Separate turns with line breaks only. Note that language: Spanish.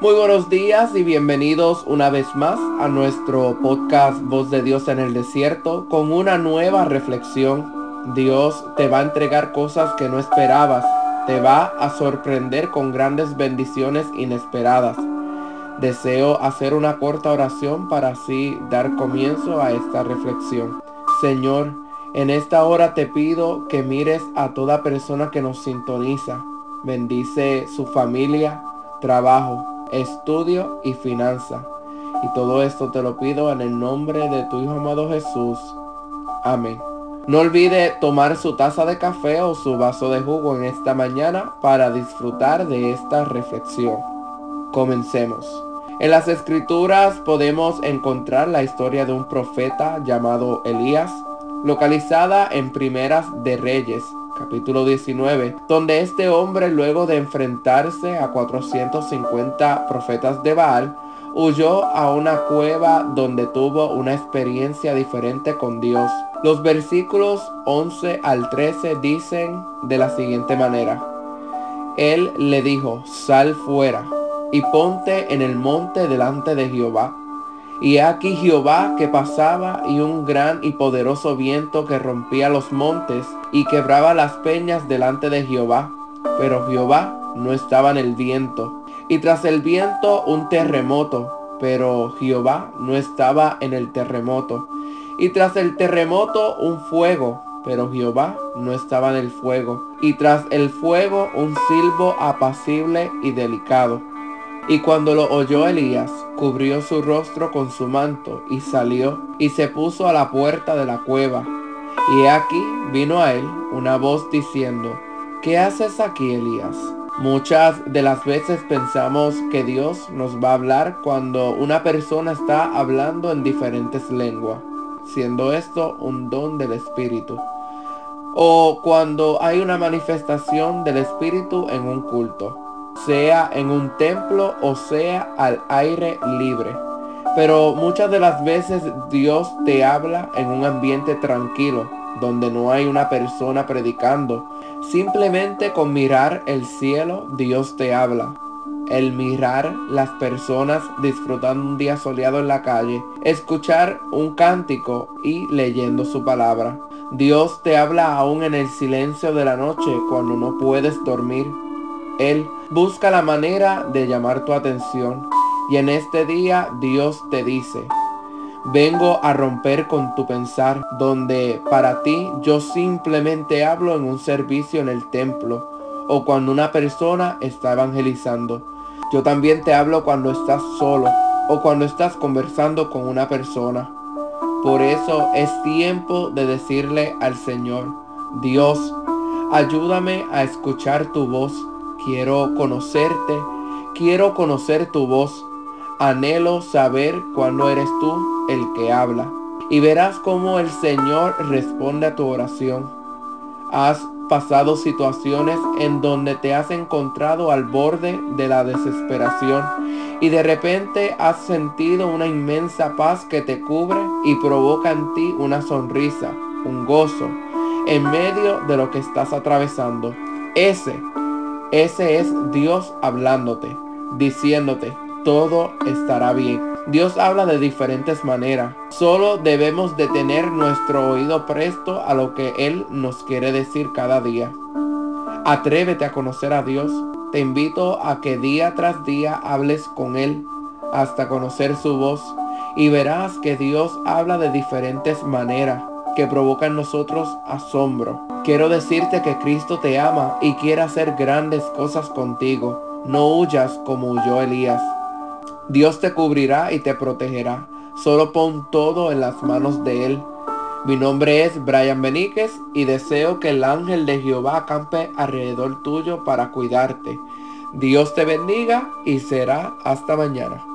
Muy buenos días y bienvenidos una vez más a nuestro podcast Voz de Dios en el Desierto con una nueva reflexión. Dios te va a entregar cosas que no esperabas, te va a sorprender con grandes bendiciones inesperadas. Deseo hacer una corta oración para así dar comienzo a esta reflexión. Señor, en esta hora te pido que mires a toda persona que nos sintoniza. Bendice su familia, trabajo, estudio y finanza. Y todo esto te lo pido en el nombre de tu Hijo amado Jesús. Amén. No olvide tomar su taza de café o su vaso de jugo en esta mañana para disfrutar de esta reflexión. Comencemos. En las escrituras podemos encontrar la historia de un profeta llamado Elías localizada en Primeras de Reyes, capítulo 19, donde este hombre luego de enfrentarse a 450 profetas de Baal, huyó a una cueva donde tuvo una experiencia diferente con Dios. Los versículos 11 al 13 dicen de la siguiente manera. Él le dijo, sal fuera y ponte en el monte delante de Jehová y aquí Jehová que pasaba y un gran y poderoso viento que rompía los montes y quebraba las peñas delante de Jehová. Pero Jehová no estaba en el viento. Y tras el viento un terremoto. Pero Jehová no estaba en el terremoto. Y tras el terremoto un fuego. Pero Jehová no estaba en el fuego. Y tras el fuego un silbo apacible y delicado. Y cuando lo oyó Elías, cubrió su rostro con su manto y salió y se puso a la puerta de la cueva. Y aquí vino a él una voz diciendo, ¿qué haces aquí, Elías? Muchas de las veces pensamos que Dios nos va a hablar cuando una persona está hablando en diferentes lenguas, siendo esto un don del Espíritu. O cuando hay una manifestación del Espíritu en un culto sea en un templo o sea al aire libre. Pero muchas de las veces Dios te habla en un ambiente tranquilo, donde no hay una persona predicando. Simplemente con mirar el cielo, Dios te habla. El mirar las personas disfrutando un día soleado en la calle, escuchar un cántico y leyendo su palabra. Dios te habla aún en el silencio de la noche cuando no puedes dormir él busca la manera de llamar tu atención y en este día Dios te dice, vengo a romper con tu pensar, donde para ti yo simplemente hablo en un servicio en el templo o cuando una persona está evangelizando. Yo también te hablo cuando estás solo o cuando estás conversando con una persona. Por eso es tiempo de decirle al Señor, Dios, ayúdame a escuchar tu voz Quiero conocerte, quiero conocer tu voz. Anhelo saber cuándo eres tú el que habla. Y verás cómo el Señor responde a tu oración. Has pasado situaciones en donde te has encontrado al borde de la desesperación y de repente has sentido una inmensa paz que te cubre y provoca en ti una sonrisa, un gozo en medio de lo que estás atravesando. Ese ese es Dios hablándote, diciéndote, todo estará bien. Dios habla de diferentes maneras. Solo debemos de tener nuestro oído presto a lo que Él nos quiere decir cada día. Atrévete a conocer a Dios. Te invito a que día tras día hables con Él hasta conocer su voz y verás que Dios habla de diferentes maneras que provoca en nosotros asombro. Quiero decirte que Cristo te ama y quiere hacer grandes cosas contigo. No huyas como huyó Elías. Dios te cubrirá y te protegerá. Solo pon todo en las manos de Él. Mi nombre es Brian Beníquez y deseo que el ángel de Jehová acampe alrededor tuyo para cuidarte. Dios te bendiga y será hasta mañana.